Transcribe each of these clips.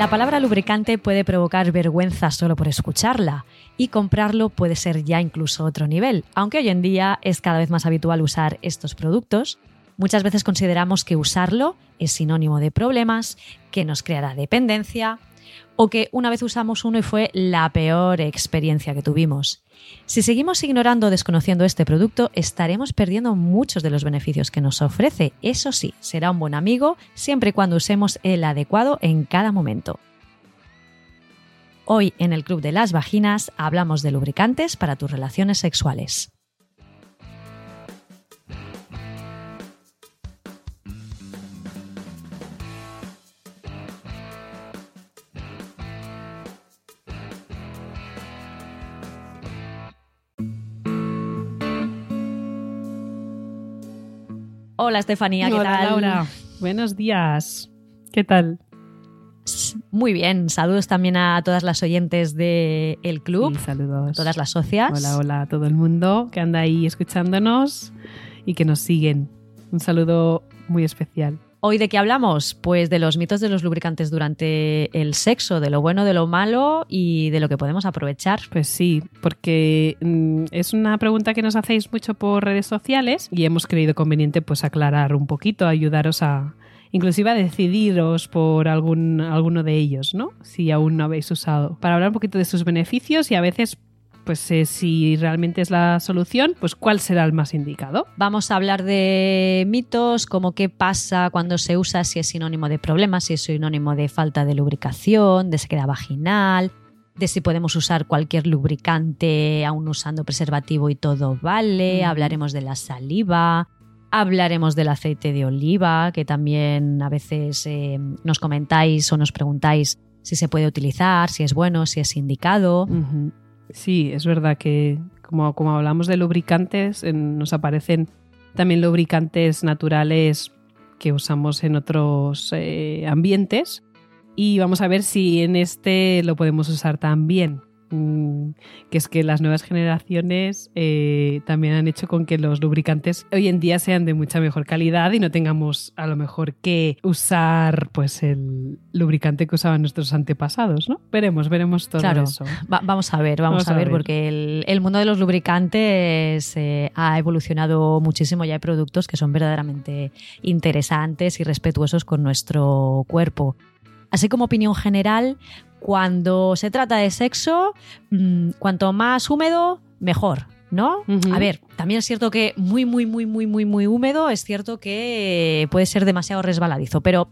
La palabra lubricante puede provocar vergüenza solo por escucharla y comprarlo puede ser ya incluso otro nivel. Aunque hoy en día es cada vez más habitual usar estos productos, muchas veces consideramos que usarlo es sinónimo de problemas, que nos creará dependencia o que una vez usamos uno y fue la peor experiencia que tuvimos. Si seguimos ignorando o desconociendo este producto, estaremos perdiendo muchos de los beneficios que nos ofrece. Eso sí, será un buen amigo siempre y cuando usemos el adecuado en cada momento. Hoy en el Club de las Vaginas hablamos de lubricantes para tus relaciones sexuales. Hola Estefanía, ¿qué Hola, tal? Laura. Buenos días. ¿Qué tal? Muy bien, saludos también a todas las oyentes del el club, saludos. todas las socias. Hola, hola a todo el mundo que anda ahí escuchándonos y que nos siguen. Un saludo muy especial. Hoy de qué hablamos? Pues de los mitos de los lubricantes durante el sexo, de lo bueno, de lo malo y de lo que podemos aprovechar. Pues sí, porque mm, es una pregunta que nos hacéis mucho por redes sociales y hemos creído conveniente pues aclarar un poquito, ayudaros a inclusive a decidiros por algún, alguno de ellos, ¿no? Si aún no habéis usado. Para hablar un poquito de sus beneficios y a veces pues eh, si realmente es la solución, pues cuál será el más indicado. Vamos a hablar de mitos, como qué pasa cuando se usa, si es sinónimo de problemas, si es sinónimo de falta de lubricación, de sequedad vaginal, de si podemos usar cualquier lubricante aún usando preservativo y todo vale. Mm. Hablaremos de la saliva. Hablaremos del aceite de oliva, que también a veces eh, nos comentáis o nos preguntáis si se puede utilizar, si es bueno, si es indicado. Sí, es verdad que como, como hablamos de lubricantes, nos aparecen también lubricantes naturales que usamos en otros eh, ambientes y vamos a ver si en este lo podemos usar también. Que es que las nuevas generaciones eh, también han hecho con que los lubricantes hoy en día sean de mucha mejor calidad y no tengamos a lo mejor que usar pues el lubricante que usaban nuestros antepasados, ¿no? Veremos, veremos todo Claro. eso. Va- vamos a ver, vamos, Vamos a, a ver, ver. porque el, el mundo de los lubricantes eh, ha evolucionado muchísimo. Ya hay productos que son verdaderamente interesantes y respetuosos con nuestro cuerpo. Así como opinión general, cuando se trata de sexo, mm, cuanto más húmedo, mejor. ¿No? A ver, también es cierto que muy, muy, muy, muy, muy, muy húmedo, es cierto que puede ser demasiado resbaladizo, pero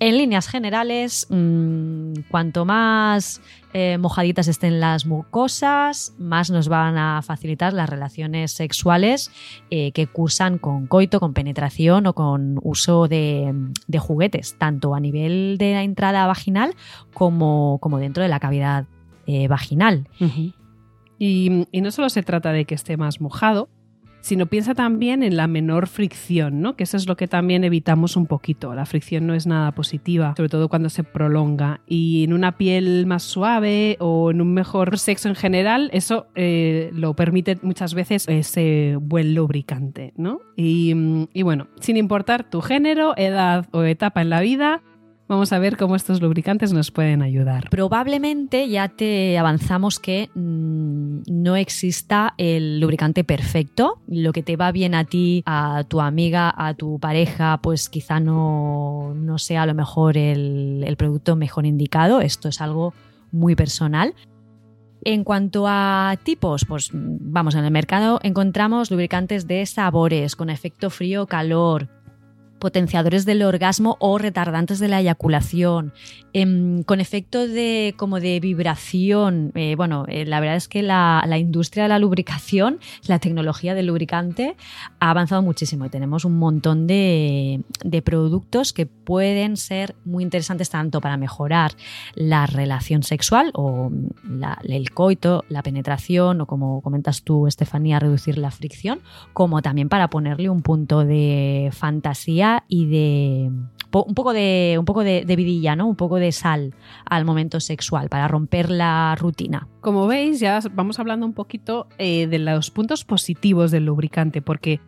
en líneas generales, mm, cuanto más eh, mojaditas estén las mucosas, más nos van a facilitar las relaciones sexuales eh, que cursan con coito, con penetración o con uso de, juguetes, tanto a nivel de la entrada vaginal como, como dentro de la cavidad eh, vaginal. Y no solo se trata de que esté más mojado, sino piensa también en la menor fricción, ¿no? Que eso es lo que también evitamos un poquito. La fricción no es nada positiva, sobre todo cuando se prolonga. Y en una piel más suave o en un mejor sexo en general, eso eh, lo permite muchas veces ese buen lubricante, ¿no? Y, mm, y bueno, sin importar tu género, edad o etapa en la vida, vamos a ver cómo estos lubricantes nos pueden ayudar. Probablemente ya te avanzamos que mm, no exista el lubricante perfecto. Lo que te va bien a ti, a tu amiga, a tu pareja, pues quizá no, no sea a lo mejor el, el producto mejor indicado. Esto es algo muy personal. En cuanto a tipos, pues vamos, en el mercado encontramos lubricantes de sabores con efecto frío-calor, potenciadores del orgasmo o retardantes de la eyaculación, em, con efecto de como de vibración. Eh, bueno, eh, la verdad es que la, industria de la lubricación, la tecnología del lubricante ha avanzado muchísimo y tenemos un montón de, productos que pueden ser muy interesantes tanto para mejorar la relación sexual o el coito, la penetración o como comentas tú, Estefanía, reducir la fricción, como también para ponerle un punto de fantasía y de un poco de un poco de, vidilla, ¿no? Un poco de sal al momento sexual para romper la rutina. Como veis, ya vamos hablando un poquito eh, de los puntos positivos del lubricante, porque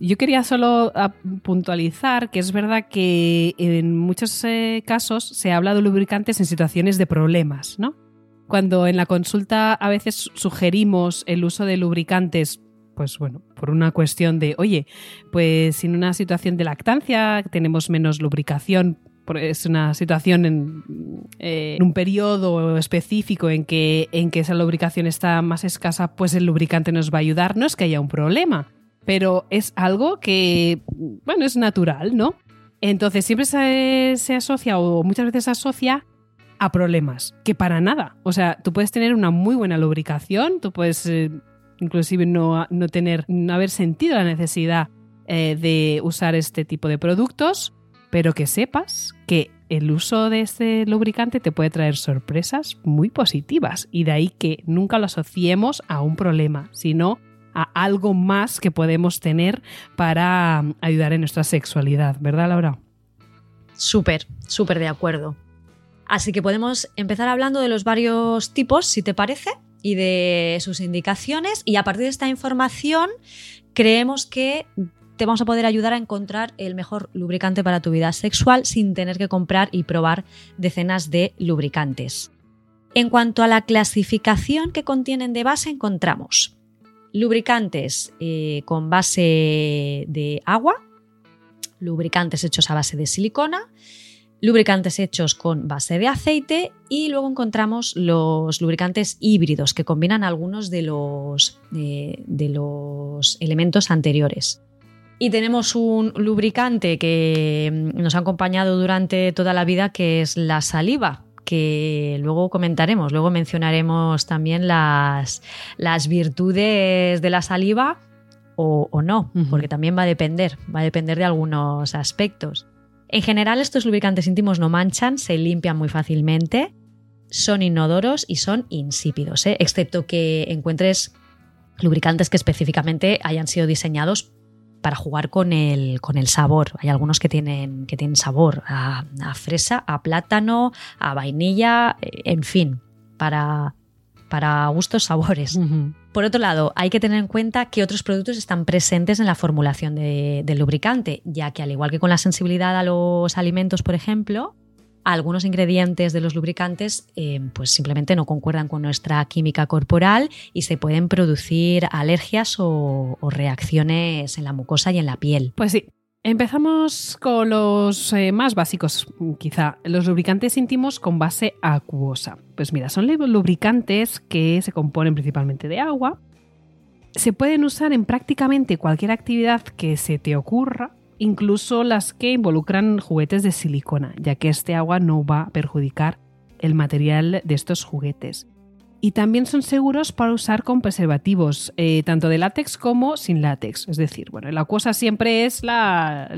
yo quería solo ah, puntualizar que es verdad que en muchos eh, casos se habla de lubricantes en situaciones de problemas, ¿no? Cuando en la consulta a veces sugerimos el uso de lubricantes pues bueno, por una cuestión de, oye, pues en una situación de lactancia tenemos menos lubricación, es una situación en, eh, en, un periodo específico en que, en que esa lubricación está más escasa, pues el lubricante nos va a ayudar. No es que haya un problema, pero es algo que, bueno, es natural, ¿no? Entonces siempre se, se asocia o muchas veces se asocia a problemas, que para nada. O sea, tú puedes tener una muy buena lubricación, tú puedes eh, inclusive no, no tener, no haber sentido la necesidad eh, de usar este tipo de productos, pero que sepas que el uso de este lubricante te puede traer sorpresas muy positivas y de ahí que nunca lo asociemos a un problema, sino a algo más que podemos tener para um, ayudar en nuestra sexualidad, ¿verdad Laura? Súper, súper de acuerdo. Así que podemos empezar hablando de los varios tipos, si te parece y de sus indicaciones y a partir de esta información creemos que te vamos a poder ayudar a encontrar el mejor lubricante para tu vida sexual sin tener que comprar y probar decenas de lubricantes. En cuanto a la clasificación que contienen de base, encontramos lubricantes eh, con base de agua, lubricantes hechos a base de silicona, lubricantes hechos con base de aceite y luego encontramos los lubricantes híbridos que combinan algunos de los, eh, de los elementos anteriores. Y tenemos un lubricante que mm, nos ha acompañado durante toda la vida que es la saliva, que luego comentaremos, luego mencionaremos también las, las virtudes de la saliva o, o no, porque también va a depender, va a depender de algunos aspectos. En general, estos lubricantes íntimos no manchan, se limpian muy fácilmente, son inodoros y son insípidos, ¿eh? excepto que encuentres lubricantes que específicamente hayan sido diseñados para jugar con el, con el sabor. Hay algunos que tienen, que tienen sabor a, fresa, a plátano, a vainilla, en fin, para, para gustos sabores. Por otro lado, hay que tener en cuenta que otros productos están presentes en la formulación del lubricante, ya que al igual que con la sensibilidad a los alimentos, por ejemplo, algunos ingredientes de los lubricantes eh, pues simplemente no concuerdan con nuestra química corporal y se pueden producir alergias o, o reacciones en la mucosa y en la piel. Pues sí, Empezamos con los eh, más básicos, quizá, los lubricantes íntimos con base acuosa. Pues mira, son lubricantes que se componen principalmente de agua. Se pueden usar en prácticamente cualquier actividad que se te ocurra, incluso las que involucran juguetes de silicona, ya que este agua no va a perjudicar el material de estos juguetes y también son seguros para usar con preservativos, eh, tanto de látex como sin látex. Es decir, bueno, la acuosa siempre es la,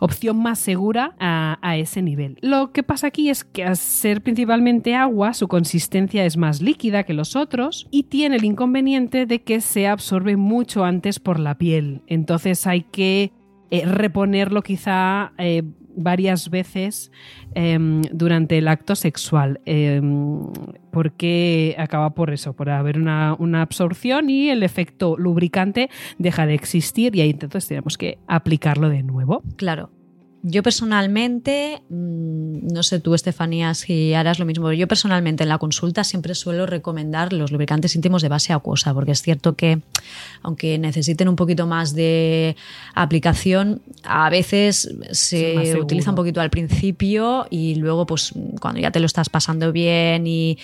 opción más segura a, a, ese nivel. Lo que pasa aquí es que al ser principalmente agua, su consistencia es más líquida que los otros y tiene el inconveniente de que se absorbe mucho antes por la piel. Entonces hay que eh, reponerlo quizá eh, varias veces em, durante el acto sexual, em, porque acaba por eso, por haber una, una, absorción y el efecto lubricante deja de existir y ahí entonces tenemos que aplicarlo de nuevo. Claro. Yo personalmente, mm, no sé tú, Estefanía, si harás lo mismo, yo personalmente en la consulta siempre suelo recomendar los lubricantes íntimos de base acuosa, porque es cierto que, aunque necesiten un poquito más de aplicación, a veces se utiliza un poquito al principio y luego, pues, cuando ya te lo estás pasando bien y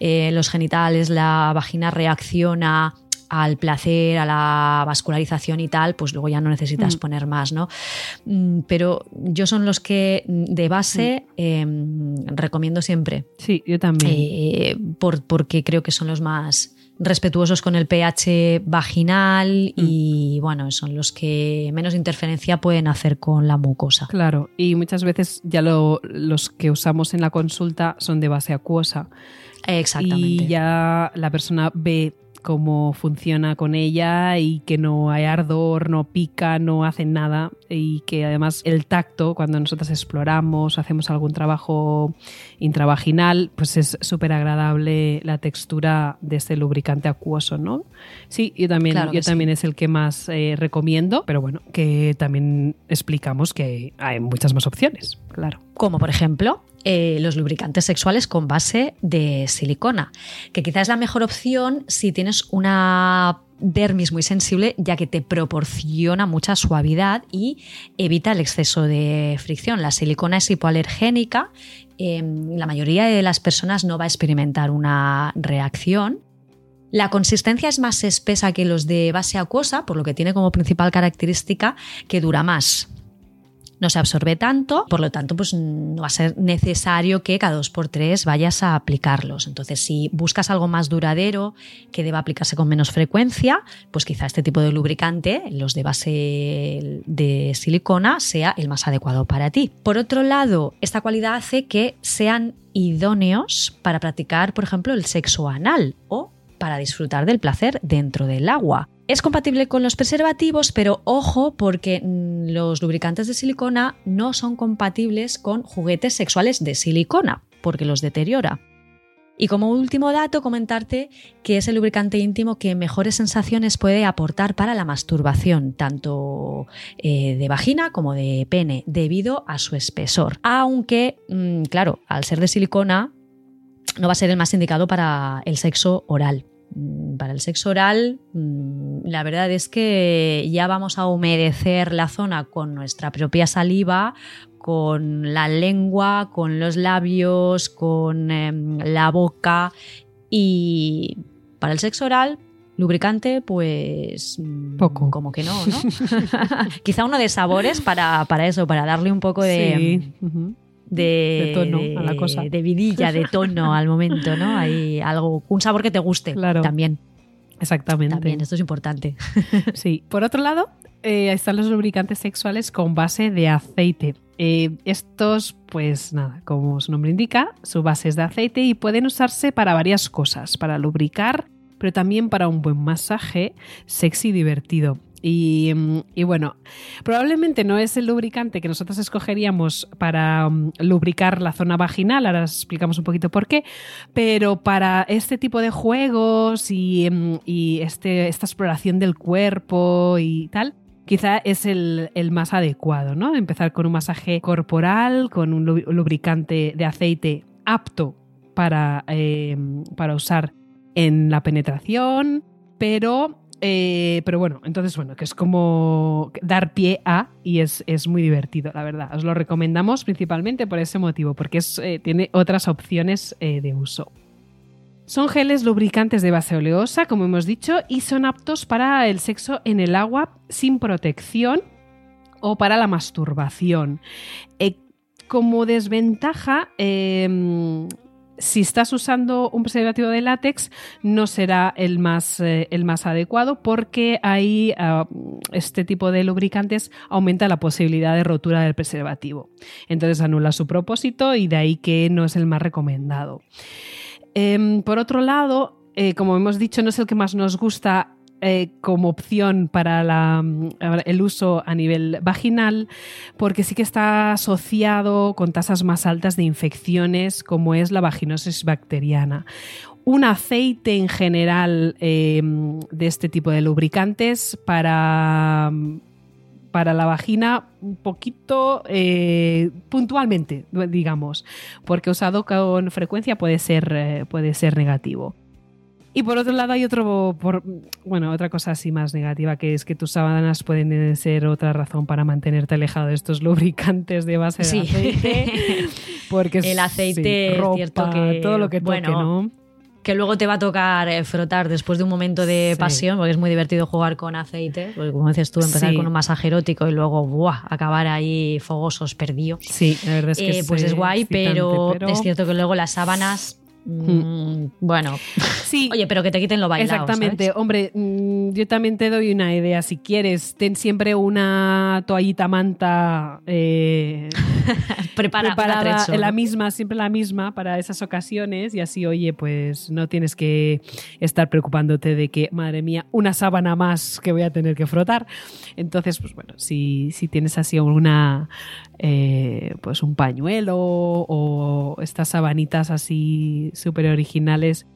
eh, los genitales, la vagina reacciona al placer, a la vascularización y tal, pues luego ya no necesitas Mm. poner más, ¿no? Mm, Pero yo son los que mm, de base em, recomiendo siempre, Sí, yo también. eh, por- porque creo que son los más respetuosos con el pH vaginal y bueno, son los que menos interferencia pueden hacer con la mucosa. Claro, y muchas veces ya lo- los que usamos en la consulta son de base acuosa. Exactamente. Y ya la persona ve cómo funciona con ella y que no hay ardor, no pica, no hace nada y que además el tacto, cuando nosotros exploramos, hacemos algún trabajo intravaginal, pues es súper agradable la textura de este lubricante acuoso, ¿no? Sí, yo también, Claro yo sí. también es el que más eh, recomiendo, pero bueno, que también explicamos que hay muchas más opciones, claro. como por ejemplo eh, los lubricantes sexuales con base de silicona, que quizás es la mejor opción si tienes una dermis muy sensible, ya que te proporciona mucha suavidad y evita el exceso de fricción. La silicona es hipoalergénica, eh, la mayoría de las personas no va a experimentar una reacción. La consistencia es más espesa que los de base acuosa, por lo que tiene como principal característica que dura más no se absorbe tanto, por lo tanto, pues no va a ser necesario que cada dos por tres vayas a aplicarlos. Entonces, si buscas algo más duradero, que deba aplicarse con menos frecuencia, pues quizá este tipo de lubricante, los de base de silicona, sea el más adecuado para ti. Por otro lado, esta cualidad hace que sean idóneos para practicar, por ejemplo, el sexo anal o para disfrutar del placer dentro del agua. Es compatible con los preservativos, pero ojo porque los lubricantes de silicona no son compatibles con juguetes sexuales de silicona, porque los deteriora. Y como último dato, comentarte que es el lubricante íntimo que mejores sensaciones puede aportar para la masturbación, tanto eh, de vagina como de pene, debido a su espesor. Aunque, mm, claro, al ser de silicona, no va a ser el más indicado para el sexo oral. Mm, Para el sexo oral, mm, la verdad es que ya vamos a humedecer la zona con nuestra propia saliva, con la lengua, con los labios, con em, la boca y para el sexo oral, lubricante, pues mm, Poco. como que no, ¿no? Quizá uno de sabores para, para eso, para darle un poco de, sí. ujú. De, De tono a la cosa. de vidilla, de tono al momento, ¿no? Hay algo, un sabor que te guste Claro. también. Exactamente. También, esto es importante. Sí. Por otro lado, eh, están los lubricantes sexuales con base de aceite. Eh, estos, pues nada, como su nombre indica, su base es de aceite y pueden usarse para varias cosas, para lubricar, pero también para un buen masaje sexy y divertido. Y, mm, y bueno, probablemente no es el lubricante que nosotros escogeríamos para mm, lubricar la zona vaginal, ahora os explicamos un poquito por qué, pero para este tipo de juegos y, mm, y este, esta exploración del cuerpo y tal, quizá es el, el más adecuado, ¿no? Empezar con un masaje corporal, con un lu- lubricante de aceite apto para, eh, para usar en la penetración, pero, eh, pero bueno, entonces bueno, que es como dar pie a y es, es muy divertido, la verdad. Os lo recomendamos principalmente por ese motivo, porque eh, tiene otras opciones eh, de uso. Son geles lubricantes de base oleosa, como hemos dicho, y son aptos para el sexo en el agua sin protección o para la masturbación. Como desventaja, eh, si estás usando un preservativo de látex, no será el más, eh, el más adecuado porque ahí ah, este tipo de lubricantes aumenta la posibilidad de rotura del preservativo. Entonces anula su propósito y de ahí que no es el más recomendado. Em, por otro lado, eh, como hemos dicho, no es el que más nos gusta eh, como opción para mm, el uso a nivel vaginal, porque sí que está asociado con tasas más altas de infecciones, como es la vaginosis bacteriana. Un aceite en general eh, de este tipo de lubricantes para, para la vagina un poquito eh, puntualmente, digamos, porque usado con frecuencia puede ser, puede ser negativo. Y por otro lado hay otro, por, bueno, otra cosa así más negativa, que es que tus sábanas pueden ser otra razón para mantenerte alejado de estos lubricantes de base de aceite. Porque El aceite, sí, es ropa, cierto que, todo lo que toque, bueno, ¿no? que luego te va a tocar eh, frotar después de un momento de Sí. pasión, porque es muy divertido jugar con aceite, porque como dices tú, empezar Sí. con un masaje erótico y luego ¡buah! acabar ahí fogosos, perdidos. Sí, la verdad es que Eh, pues es guay, pero- es cierto que luego las sábanas, mm, bueno, Sí, oye, pero que te quiten lo bailado. Exactamente. ¿sabes? Hombre, mm, yo también te doy una idea. Si quieres, ten siempre una toallita manta eh, Prepara, preparada, atrecho, la ¿no? misma, siempre la misma para esas ocasiones y así, oye, pues no tienes que estar preocupándote de que, madre mía, una sábana más que voy a tener que frotar. Entonces, pues bueno, si, si tienes así alguna, eh, pues un pañuelo o estas sabanitas así súper originales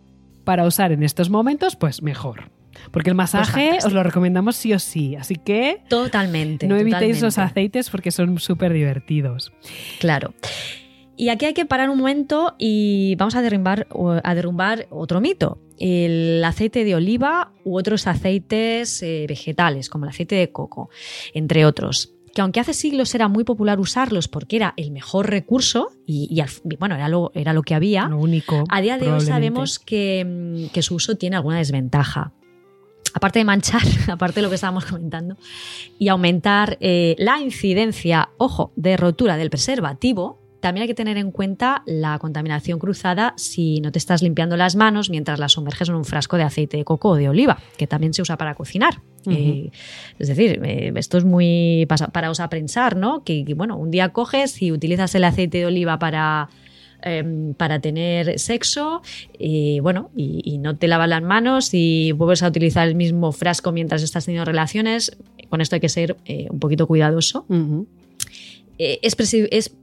para usar en estos momentos, pues mejor. Porque el masaje Pues fantástico. os lo recomendamos sí o sí. Así que Totalmente. no evitéis los aceites porque son súper divertidos. Claro. Y aquí hay que parar un momento y vamos a derrumbar, a derrumbar otro mito. El aceite de oliva u otros aceites eh, vegetales, como el aceite de coco, entre otros. Que aunque hace siglos era muy popular usarlos porque era el mejor recurso y, y al- bueno, era lo, era lo que había, Lo único. a día de hoy sabemos que, mm, que su uso tiene alguna desventaja. Aparte de manchar, aparte de lo que estábamos comentando, y aumentar eh, la incidencia, ojo, de rotura del preservativo, también hay que tener en cuenta la contaminación cruzada si no te estás limpiando las manos mientras las sumerges en un frasco de aceite de coco o de oliva, que también se usa para cocinar. Eh, es decir, eh, esto es muy para os a pensar, ¿no? Que, que, bueno, un día coges y utilizas el aceite de oliva para em, para tener sexo y bueno y, y no te lavas las manos y vuelves a utilizar el mismo frasco mientras estás teniendo relaciones con esto hay que ser eh, un poquito cuidadoso. Eh, es,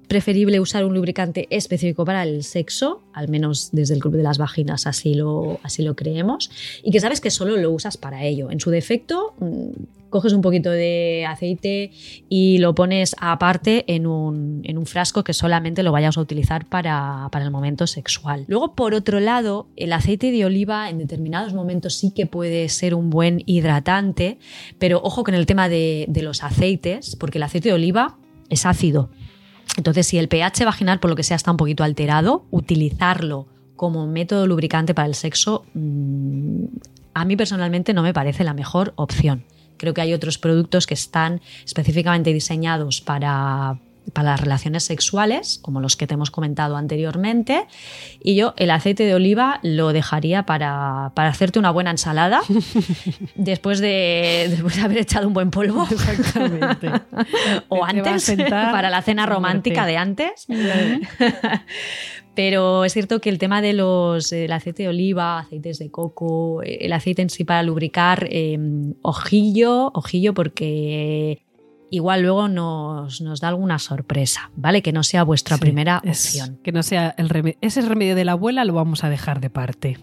preferible usar un lubricante específico para el sexo, al menos desde el club de las vaginas así lo, así lo creemos, y que sabes que solo lo usas para ello. En su defecto, mm, coges un poquito de aceite y lo pones aparte en un, en un frasco que solamente lo vayas a utilizar para, para el momento sexual. Luego, por otro lado, el aceite de oliva en determinados momentos sí que puede ser un buen hidratante, pero ojo con el tema de, de los aceites, porque el aceite de oliva es ácido. Entonces, si el pH vaginal, por lo que sea, está un poquito alterado, utilizarlo como método lubricante para el sexo, mm, a mí personalmente no me parece la mejor opción. Creo que hay otros productos que están específicamente diseñados para, para las relaciones sexuales, como los que te hemos comentado anteriormente, y yo el aceite de oliva lo dejaría para, para hacerte una buena ensalada después de, después de haber echado un buen polvo. Exactamente. o Te antes, para la cena romántica de antes. Pero es cierto que el tema de los el aceite de oliva, aceites de coco, el aceite en sí para lubricar, eh, ojillo, ojillo, porque igual luego nos, nos da alguna sorpresa, ¿vale? Que no sea vuestra Sí, primera es- opción. Que no sea el remedio. Ese remedio de la abuela lo vamos a dejar de parte.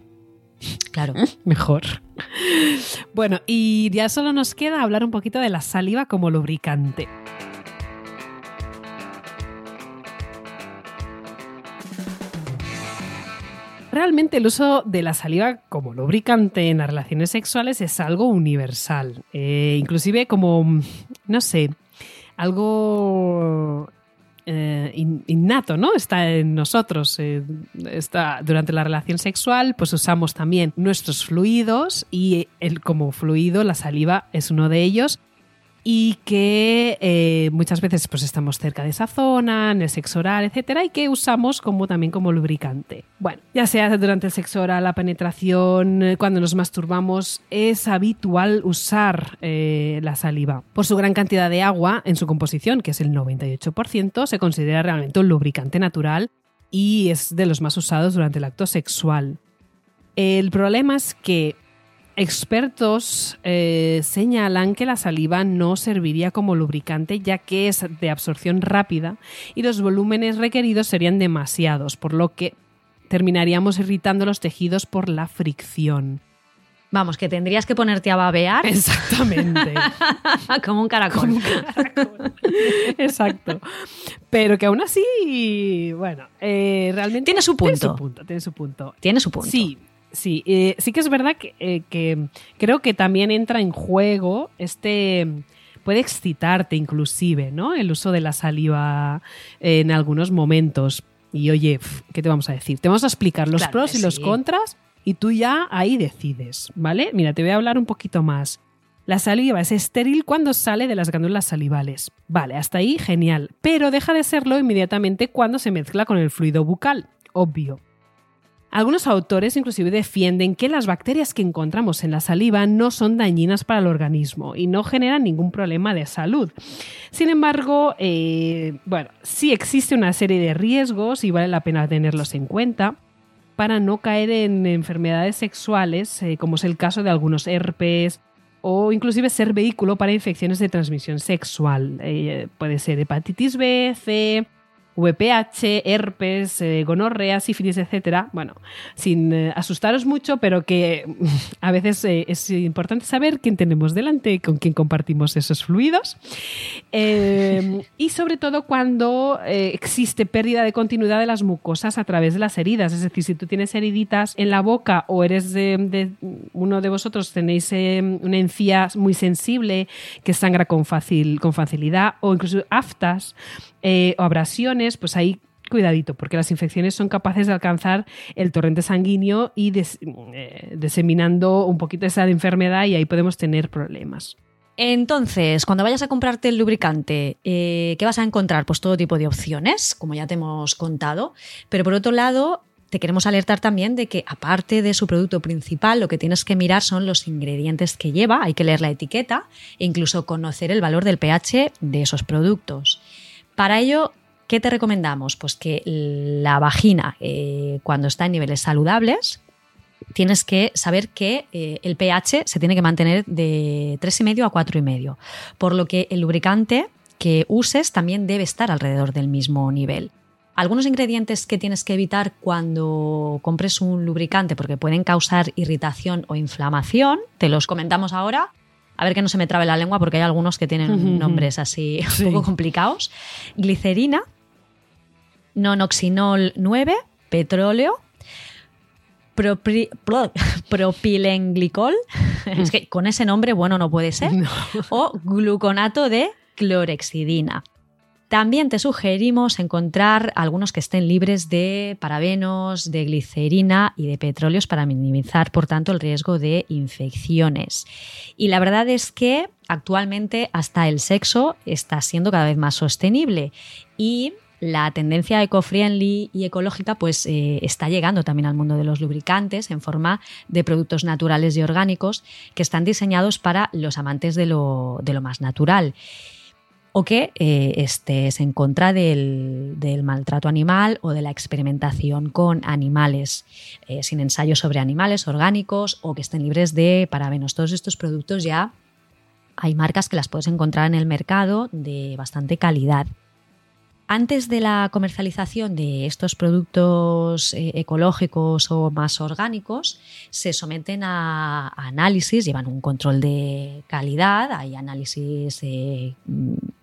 Claro. Mejor. Bueno, y ya solo nos queda hablar un poquito de la saliva como lubricante. Realmente el uso de la saliva como lubricante en las relaciones sexuales es algo universal. Eh, inclusive como, no sé, algo eh, in- innato, ¿no? Está en nosotros. eh, está, durante la relación sexual, pues usamos también nuestros fluidos y el, como fluido, la saliva es uno de ellos. Y que eh, muchas veces pues estamos cerca de esa zona, en el sexo oral, etcétera, y que usamos como también como lubricante. Bueno, ya sea durante el sexo oral, la penetración, eh, cuando nos masturbamos, es habitual usar eh, la saliva. Por su gran cantidad de agua en su composición, que es el 98%, se considera realmente un lubricante natural y es de los más usados durante el acto sexual. El problema es que expertos eh, señalan que la saliva no serviría como lubricante ya que es de absorción rápida y los volúmenes requeridos serían demasiados, por lo que terminaríamos irritando los tejidos por la fricción. Vamos, que tendrías que ponerte a babear Exactamente. como un caracol. Como un caracol. Exacto. Pero que aún así, bueno, eh, realmente Tiene su Tiene punto. su punto, tiene su punto. Tiene su punto. Sí, sí. eh, sí que es verdad que, eh, que creo que también entra en juego este. Puede excitarte inclusive, ¿no? El uso de la saliva en algunos momentos. Y oye, ¿qué te vamos a decir? Te vamos a explicar los Claro pros y los sí. contras y tú ya ahí decides, ¿vale? Mira, te voy a hablar un poquito más. La saliva es estéril cuando sale de las glándulas salivales. Vale, hasta ahí genial, pero deja de serlo inmediatamente cuando se mezcla con el fluido bucal, obvio. Algunos autores inclusive defienden que las bacterias que encontramos en la saliva no son dañinas para el organismo y no generan ningún problema de salud. Sin embargo, eh, bueno, sí existe una serie de riesgos y vale la pena tenerlos en cuenta para no caer en enfermedades sexuales, eh, como es el caso de algunos herpes, o inclusive ser vehículo para infecciones de transmisión sexual. Eh, puede ser hepatitis B, C, VPH, herpes, eh, gonorrea, sífilis, etcétera. Bueno, sin eh, asustaros mucho, pero que a veces eh, es importante saber quién tenemos delante, con quién compartimos esos fluidos. y sobre todo cuando existe pérdida de continuidad de las mucosas a través de las heridas. Es decir, si tú tienes heriditas en la boca o eres de, uno de vosotros tenéis una encía muy sensible que sangra con, fácil, con facilidad o incluso aftas o abrasiones, pues ahí cuidadito, porque las infecciones son capaces de alcanzar el torrente sanguíneo y eh, diseminando un poquito esa enfermedad y ahí podemos tener problemas. Entonces, cuando vayas a comprarte el lubricante, eh, ¿qué vas a encontrar? Pues todo tipo de opciones, como ya te hemos contado, pero por otro lado, te queremos alertar también de que aparte de su producto principal, lo que tienes que mirar son los ingredientes que lleva, hay que leer la etiqueta e incluso conocer el valor del pH de esos productos. Para ello, ¿Qué te recomendamos? Pues que la vagina, eh, cuando está en niveles saludables, tienes que saber que eh, el pH se tiene que mantener de 3,5 a 4,5, por lo que el lubricante que uses también debe estar alrededor del mismo nivel. Algunos ingredientes que tienes que evitar cuando compres un lubricante porque pueden causar irritación o inflamación, te los comentamos ahora. A ver que no se me trabe la lengua porque hay algunos que tienen nombres así un poco complicados. Glicerina, nonoxinol 9, petróleo, propilenglicol, es que con ese nombre bueno no puede ser, o gluconato de clorexidina. También te sugerimos encontrar algunos que estén libres de parabenos, de glicerina y de petróleos para minimizar, por tanto, el riesgo de infecciones. Y la verdad es que actualmente hasta el sexo está siendo cada vez más sostenible y la tendencia eco-friendly y ecológica pues eh, está llegando también al mundo de los lubricantes en forma de productos naturales y orgánicos que están diseñados para los amantes de lo, más natural o que eh, estés en contra del, maltrato animal o de la experimentación con animales, eh, sin ensayos sobre animales orgánicos o que estén libres de parabenos. Todos estos productos ya hay marcas que las puedes encontrar en el mercado de bastante calidad. Antes de la comercialización de estos productos eh, ecológicos o más orgánicos, se someten a, análisis, llevan un control de calidad, hay análisis eh,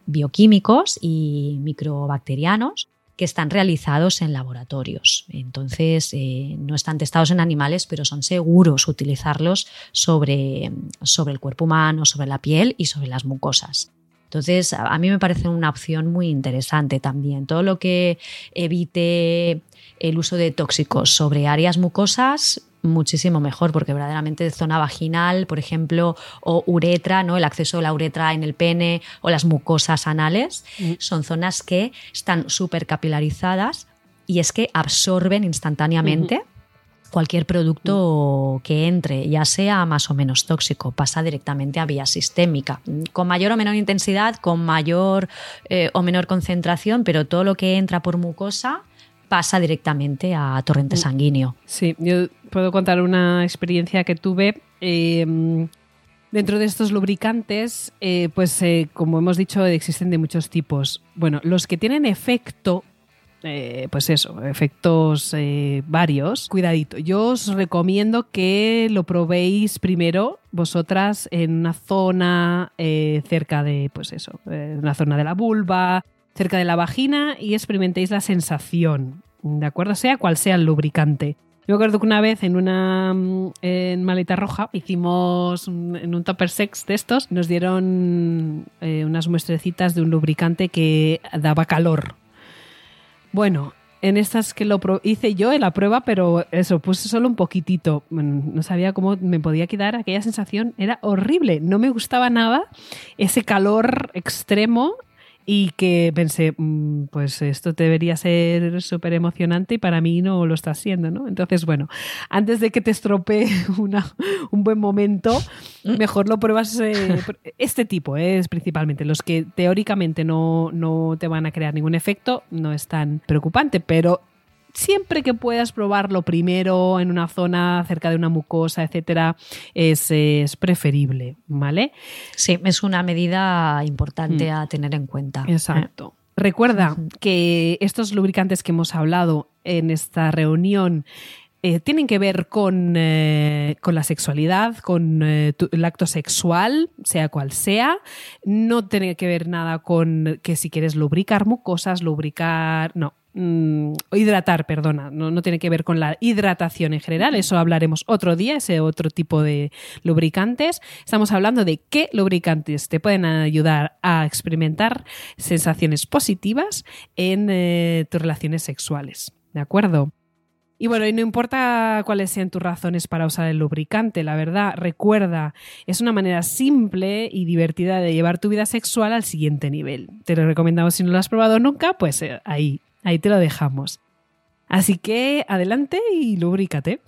bioquímicos y microbacterianos que están realizados en laboratorios. Entonces, eh, no están testados en animales, pero son seguros utilizarlos sobre, sobre el cuerpo humano, sobre la piel y sobre las mucosas. Entonces, a mí me parece una opción muy interesante también. Todo lo que evite el uso de tóxicos sobre áreas mucosas, muchísimo mejor, porque verdaderamente zona vaginal, por ejemplo, o uretra, ¿no? El acceso a la uretra en el pene o las mucosas anales, mm. son zonas que están súper capilarizadas y es que absorben instantáneamente cualquier producto que entre, ya sea más o menos tóxico, pasa directamente a vía sistémica, con mayor o menor intensidad, con mayor eh, o menor concentración, pero todo lo que entra por mucosa pasa directamente a torrente mm. sanguíneo. Sí, yo puedo contar una experiencia que tuve. Em, dentro de estos lubricantes, eh, pues eh, como hemos dicho, existen de muchos tipos. Bueno, los que tienen efecto eh, pues eso, efectos varios. Cuidadito, yo os recomiendo que lo probéis primero vosotras en una zona cerca de, pues eso, una zona de la vulva, cerca de la vagina y experimentéis la sensación, ¿de acuerdo? Sea cual sea el lubricante. Yo me acuerdo que una vez en una en maleta roja hicimos en un topper sex de estos, nos dieron unas muestrecitas de un lubricante que daba calor bueno, en estas que lo hice yo en la prueba, pero eso, puse solo un poquitito. No sabía cómo me podía quedar aquella sensación. Era horrible. No me gustaba nada ese calor extremo y que pensé, mm, pues esto debería ser súper emocionante y para mí no lo está siendo, ¿no? Entonces, bueno, antes de que te estropee un buen momento, mejor lo pruebas eh, este tipo, ¿eh? es principalmente. Los que teóricamente no, no te van a crear ningún efecto no es tan preocupante, pero siempre que puedas probarlo primero en una zona cerca de una mucosa, etcétera, es, preferible, ¿vale? Sí, es una medida importante mm. a tener en cuenta. Exacto. Recuerda que estos lubricantes que hemos hablado en esta reunión eh, tienen que ver con, eh, la sexualidad, con eh, el acto sexual, sea cual sea. No tiene que ver nada con que si quieres lubricar mucosas, lubricar. No, Mm, hidratar, perdona, no, tiene que ver con la hidratación en general, eso hablaremos otro día, ese otro tipo de lubricantes. Estamos hablando de qué lubricantes te pueden ayudar a experimentar sensaciones positivas en eh, tus relaciones sexuales. ¿De acuerdo? Y bueno, y no importa cuáles sean tus razones para usar el lubricante, la verdad, recuerda, es una manera simple y divertida de llevar tu vida sexual al siguiente nivel. Te lo recomendamos si no lo has probado nunca, pues eh, ahí Ahí te lo dejamos. Así que adelante y lubrícate.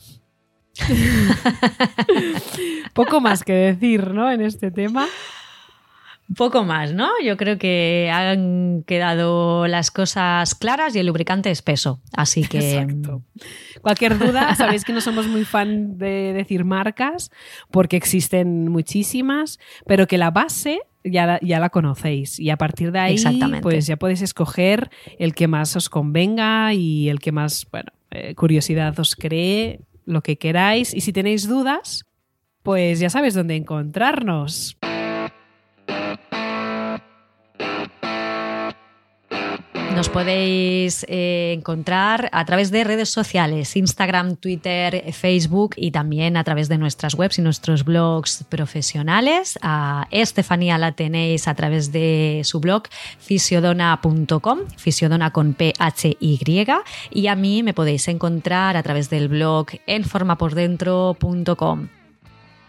Poco más que decir, ¿no? En este tema. Poco más, ¿no? Yo creo que han quedado las cosas claras y el lubricante espeso. Así que. Exacto. Cualquier duda, sabéis que no somos muy fan de decir marcas, porque existen muchísimas, pero que la base ya la, ya la conocéis. Y a partir de ahí, pues ya podéis escoger el que más os convenga y el que más, bueno, eh, curiosidad os cree, lo que queráis. Y si tenéis dudas, pues ya sabéis dónde encontrarnos. Nos podéis eh, encontrar a través de redes sociales, Instagram, Twitter, Facebook y también a través de nuestras webs y nuestros blogs profesionales. A Estefanía la tenéis a través de su blog fisiodona.com, fisiodona con P-H-Y, y a mí me podéis encontrar a través del blog enformapordentro.com.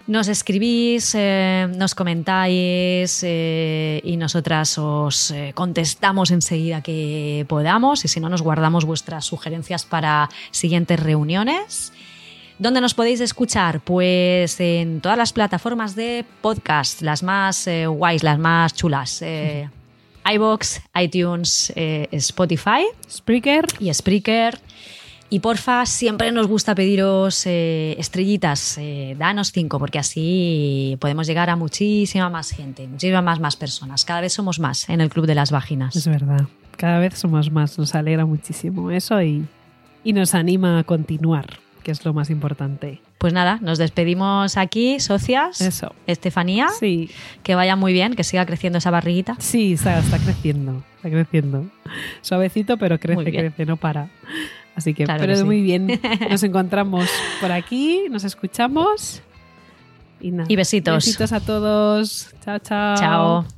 Nos escribís, eh, nos comentáis eh, y nosotras os eh, contestamos enseguida que podamos y si no nos guardamos vuestras sugerencias para siguientes reuniones. ¿Dónde nos podéis escuchar? Pues en todas las plataformas de podcast, las más guays, las más chulas. iBox, iTunes, Spotify, Spreaker y Spreaker. Y porfa, siempre nos gusta pediros eh, estrellitas, eh, danos cinco, porque así podemos llegar a muchísima más gente, muchísimas más, más personas. Cada vez somos más en el Club de las Vaginas. Es verdad, cada vez somos más, nos alegra muchísimo eso y, y nos anima a continuar, que es lo más importante. Pues nada, nos despedimos aquí, socias. Eso. Estefanía. Sí. Que vaya muy bien, que siga creciendo esa barriguita. Sí, está, está creciendo, está creciendo. Suavecito, pero crece, crece, no para. Así que, pero muy bien. Nos encontramos por aquí, nos escuchamos. Y, y besitos. Besitos a todos. Chao, chao. Chao.